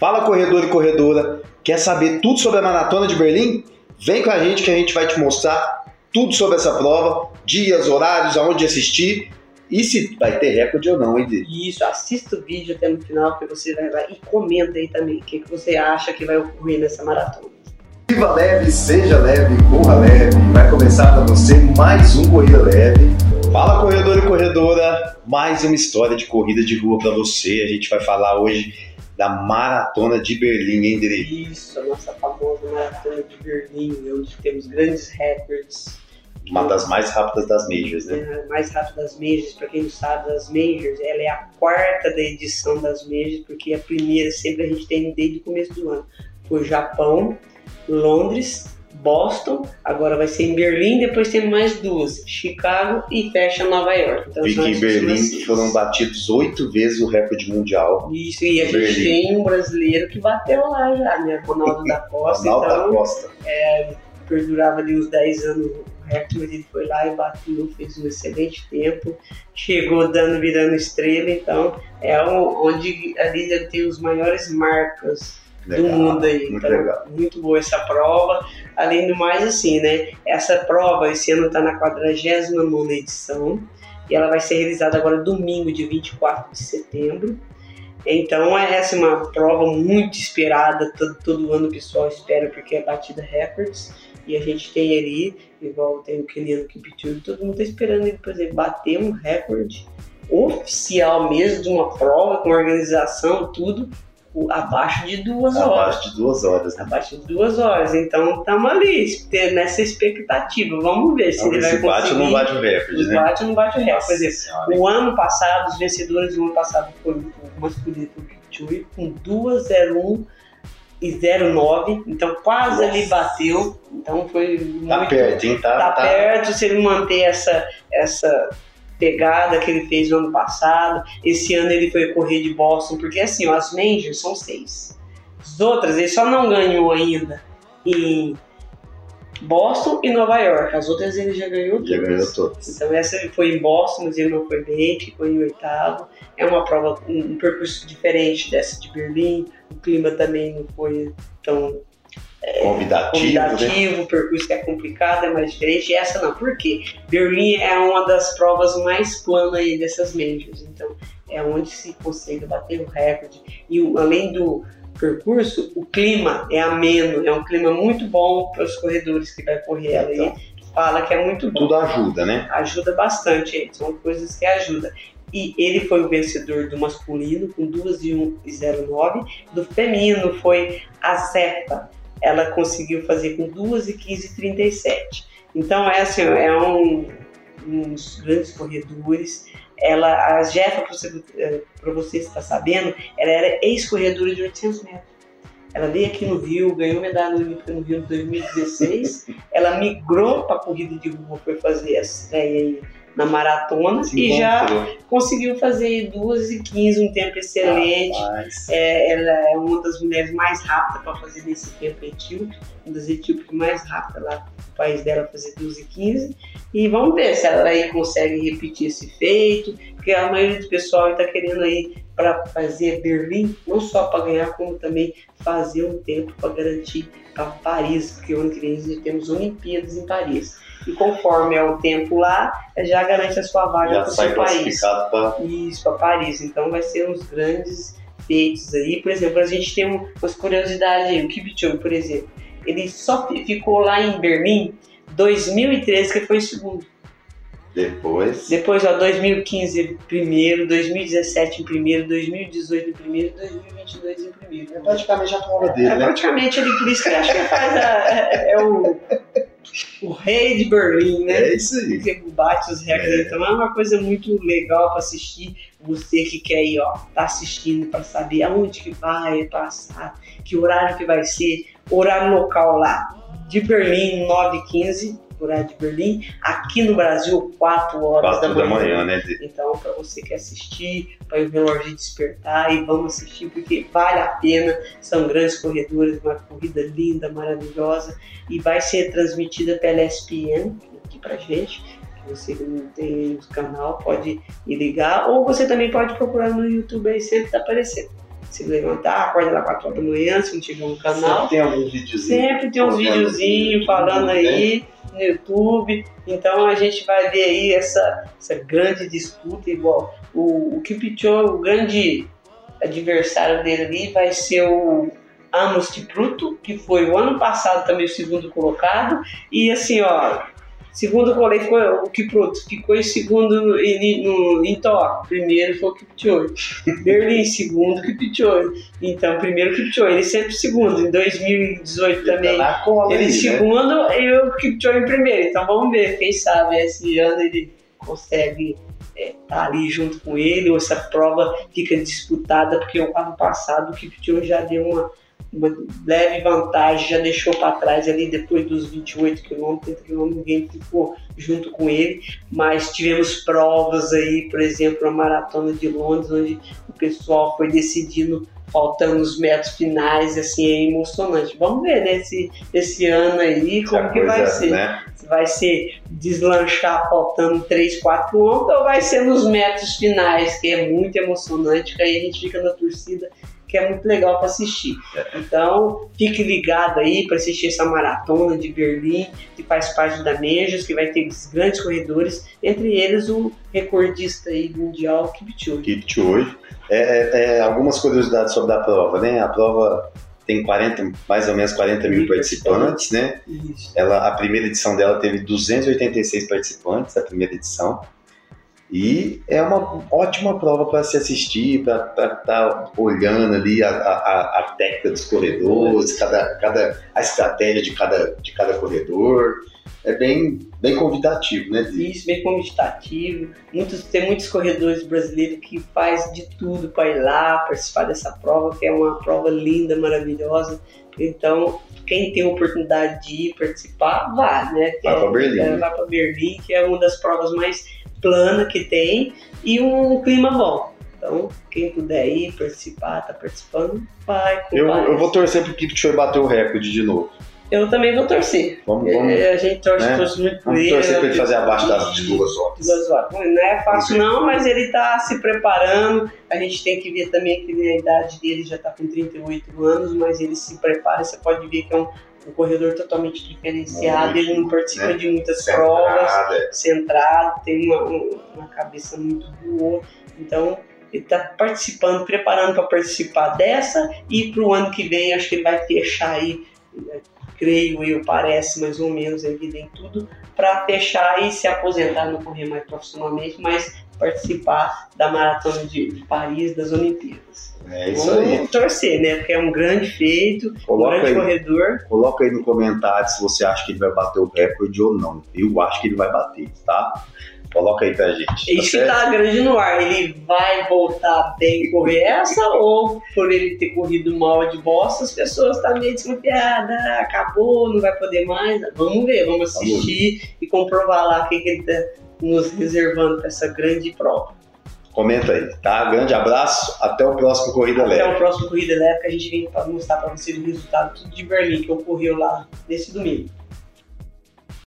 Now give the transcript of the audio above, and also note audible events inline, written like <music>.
Fala corredor e corredora, quer saber tudo sobre a maratona de Berlim? Vem com a gente que a gente vai te mostrar tudo sobre essa prova, dias, horários, aonde assistir e se vai ter recorde ou não, hein, Dê? Isso, assista o vídeo até no final que você vai lá e comenta aí também o que, que você acha que vai ocorrer nessa maratona. Viva leve, seja leve, corra leve. Vai começar para você mais um Corrida Leve. Fala corredor e corredora, mais uma história de corrida de rua para você. A gente vai falar hoje da Maratona de Berlim, hein, Dre? Isso, a nossa famosa Maratona de Berlim, onde temos grandes recordes uma das mais rápidas das Majors, né? É, mais rápida das Majors, para quem não sabe, das Majors, ela é a quarta da edição das Majors, porque a primeira sempre a gente tem desde o começo do ano. Foi Japão, Londres, Boston, agora vai ser em Berlim, depois tem mais duas, Chicago e fecha Nova York. Então, Vi que Berlim foram batidos oito vezes o recorde mundial. Isso, e a gente Berlim. tem um brasileiro que bateu lá já, né? Ronaldo da <laughs> Costa. Ronaldo então, da Costa. É, perdurava ali uns 10 anos recorde, ele foi lá e bateu, fez um excelente tempo, chegou dando, virando estrela, então é onde ali tem os maiores marcas legal, do mundo aí. Muito então, legal. muito boa essa prova. Além do mais, assim, né? Essa prova esse ano está na 49 edição e ela vai ser realizada agora domingo, dia 24 de setembro. Então é essa uma prova muito esperada, todo, todo ano o pessoal espera porque é batida recordes. E a gente tem ali, igual tem o Keniano Kipchoge, todo mundo está esperando ele, por exemplo, bater um recorde oficial mesmo de uma prova, com organização, tudo, abaixo de duas abaixo horas. Abaixo de duas horas. Né? Abaixo de duas horas. Então estamos ali, nessa expectativa. Vamos ver se Vamos ele vai se bate ou não bate o recorde, né? Bate ou não bate o recorde. Por exemplo, o ano passado, os vencedores do ano passado foram o masculino do Kipchoge com 2,01 e 09, então quase Nossa. ele bateu. Então foi tá muito. Perto, hein? Tá, tá, tá perto se ele manter essa, essa pegada que ele fez no ano passado. Esse ano ele foi correr de Boston, porque assim, as Majors são seis. As outras ele só não ganhou ainda em Boston e Nova York. As outras ele já ganhou todas. Já ganhou todas. Então essa ele foi em Boston, mas ele não foi bem, ficou em oitavo. É uma prova, um, um percurso diferente dessa de Berlim. O clima também não foi tão é, convidativo, convidativo né? o percurso que é complicado, é mais diferente. E essa não, por quê? Berlim é uma das provas mais planas aí dessas majors, então é onde se consegue bater o recorde. E além do percurso, o clima é ameno, é um clima muito bom para os corredores que vai correr então, ali. Fala que é muito bom. Tudo ajuda, né? Ajuda bastante, são coisas que ajudam e ele foi o vencedor do masculino com 2 e 1,09. Do feminino foi a Zepa, ela conseguiu fazer com 2 e 15,37. Então, é assim, é um, uns grandes corredores. Ela, a Jefa, para você, eh, você estar sabendo, ela era ex-corredora de 800 metros. Ela veio aqui no Rio, ganhou medalha olímpica no Rio em 2016. ela migrou para a corrida de rua, foi fazer a estreia aí na maratona e já conseguiu fazer 2 e 15, um tempo excelente. É, ela é uma das mulheres mais rápidas para fazer nesse tempo etíope, uma das etíopes mais rápidas lá no país dela fazer 2 e 15. E vamos ver se ela aí consegue repetir esse feito, porque a maioria do pessoal está querendo aí para fazer Berlim, não só para ganhar, como também fazer um tempo para garantir para Paris, porque o ano que vem temos Olimpíadas em Paris e conforme é o tempo lá, já garante a sua vaga para o seu país. Pra... Isso, para Paris. Então vai ser uns grandes feitos aí. Por exemplo, a gente tem umas curiosidades aí. O Kipchoge, por exemplo, ele só ficou lá em Berlim 2013, que foi o segundo. Depois. Depois, ó, 2015 em primeiro, 2017 em primeiro, 2018 em primeiro e 2022 em primeiro. É praticamente a prova dele, é, né? Praticamente ele, por isso que eu acho que faz a, é, é o o rei de Berlim, né? É isso aí. Que bate os recordes. É. Então é uma coisa muito legal para assistir. Você que quer ir, ó, tá assistindo para saber aonde que vai passar, que horário que vai ser, horário local lá de Berlim, 9h15 de Berlim. Aqui no Brasil, 4 horas 4 da manhã. Da manhã né? Então, para você que assistir, para o relógio despertar e vamos assistir porque vale a pena. São grandes corredores, uma corrida linda, maravilhosa e vai ser transmitida pela ESPN aqui para gente. Você que não tem o canal pode ligar ou você também pode procurar no YouTube aí sempre tá aparecendo. Se levantar, acorda lá 4 horas da manhã, se não tiver um canal. Sempre tem algum videozinho. Sempre tem uns videozinhos falando aí no YouTube. Então a gente vai ver aí essa, essa grande disputa, igual o, o Kipchoge, o grande adversário dele ali vai ser o Amos Kipruto, que foi o ano passado também o segundo colocado. E assim, ó, segundo colei foi o Kipruto, ficou em segundo no, no, em Tóquio. Primeiro foi o Kipchoge. Berlim, segundo Kipchoge. Então, primeiro Kipchoge, ele sempre segundo. Em 2018 também. Tá cola ele aí, né? segundo e o Kipchoge em primeiro. Então vamos ver, quem sabe esse ano ele consegue estar tá ali junto com ele, ou essa prova fica disputada, porque o ano passado o Kipchoge já deu uma, uma leve vantagem, já deixou para trás ali depois dos 28 quilômetros, 30 quilômetros, ninguém ficou junto com ele, mas tivemos provas aí, por exemplo, a Maratona de Londres, onde o pessoal foi decidindo faltando os metros finais, assim, é emocionante. Vamos ver nesse esse ano aí como Essa que vai coisa, ser. Né? Se vai ser deslanchar faltando 3, 4 quilômetros ou vai ser nos metros finais, que é muito emocionante, que aí a gente fica na torcida, que é muito legal para assistir. Então, fique ligado aí para assistir essa maratona de Berlim, que faz parte da Mejas, que vai ter esses grandes corredores, entre eles o recordista aí mundial Kipchoge. Kipchoge. É, é, é, algumas curiosidades sobre a prova, né? A prova tem 40, mais ou menos 40 mil participantes, né? Isso. Ela, a primeira edição dela teve 286 participantes, a primeira edição. E é uma ótima prova para se assistir, para estar tá olhando ali a, a, a técnica dos corredores, cada, cada, a estratégia de cada, de cada corredor. É bem, bem convidativo, né? Isso, bem convidativo. Muitos, tem muitos corredores brasileiros que faz de tudo para ir lá participar dessa prova, que é uma prova linda, maravilhosa. Então, quem tem oportunidade de ir participar, vá, né? Vai para Berlim. É, vai para Berlim, que é uma das provas mais plana que tem e um clima bom. Então, quem puder ir participar, tá participando, vai. Eu, eu vou torcer pro Kipchoge bater o recorde de novo. Eu também vou torcer. Vamos, vamos, É, a gente torce, né? torce muito vamos ele. torcer para ele fazer abaixo das de duas horas. Duas horas. Não é fácil não, mas ele está se preparando. A gente tem que ver também que a idade dele já está com 38 anos, mas ele se prepara. Você pode ver que é um, um corredor totalmente diferenciado. Muito, ele não participa né? de muitas provas, Centrada. centrado, tem uma, um- uma cabeça muito boa. Então, ele está participando, preparando para participar dessa e para o ano que vem, acho que ele vai fechar aí, eh, creio eu, parece mais ou menos, evidente tudo, para fechar e se aposentar, não correr mais profissionalmente, mas participar da Maratona de, de Paris, das Olimpíadas. É isso aí. Vamos torcer, né? Porque é um grande feito, um Coloca grande aí, corredor. coloca aí no comentário se você acha que ele vai bater o recorde ou não. Eu acho que ele vai bater, tá? Coloca aí pra gente. Isso que certo? tá grande no ar. Ele vai voltar bem e correr essa, ou por ele ter corrido mal de bosta, as pessoas estão meio desconfiadas, acabou, não vai poder mais. Vamos ver, vamos assistir e comprovar lá o que, que ele tá nos reservando para essa grande prova. Comenta aí, tá? Grande abraço, até o próximo Corrida Até Leve. o próximo Corrida Leve que a gente vem para mostrar para vocês o resultado tudo de Berlim que ocorreu lá nesse domingo.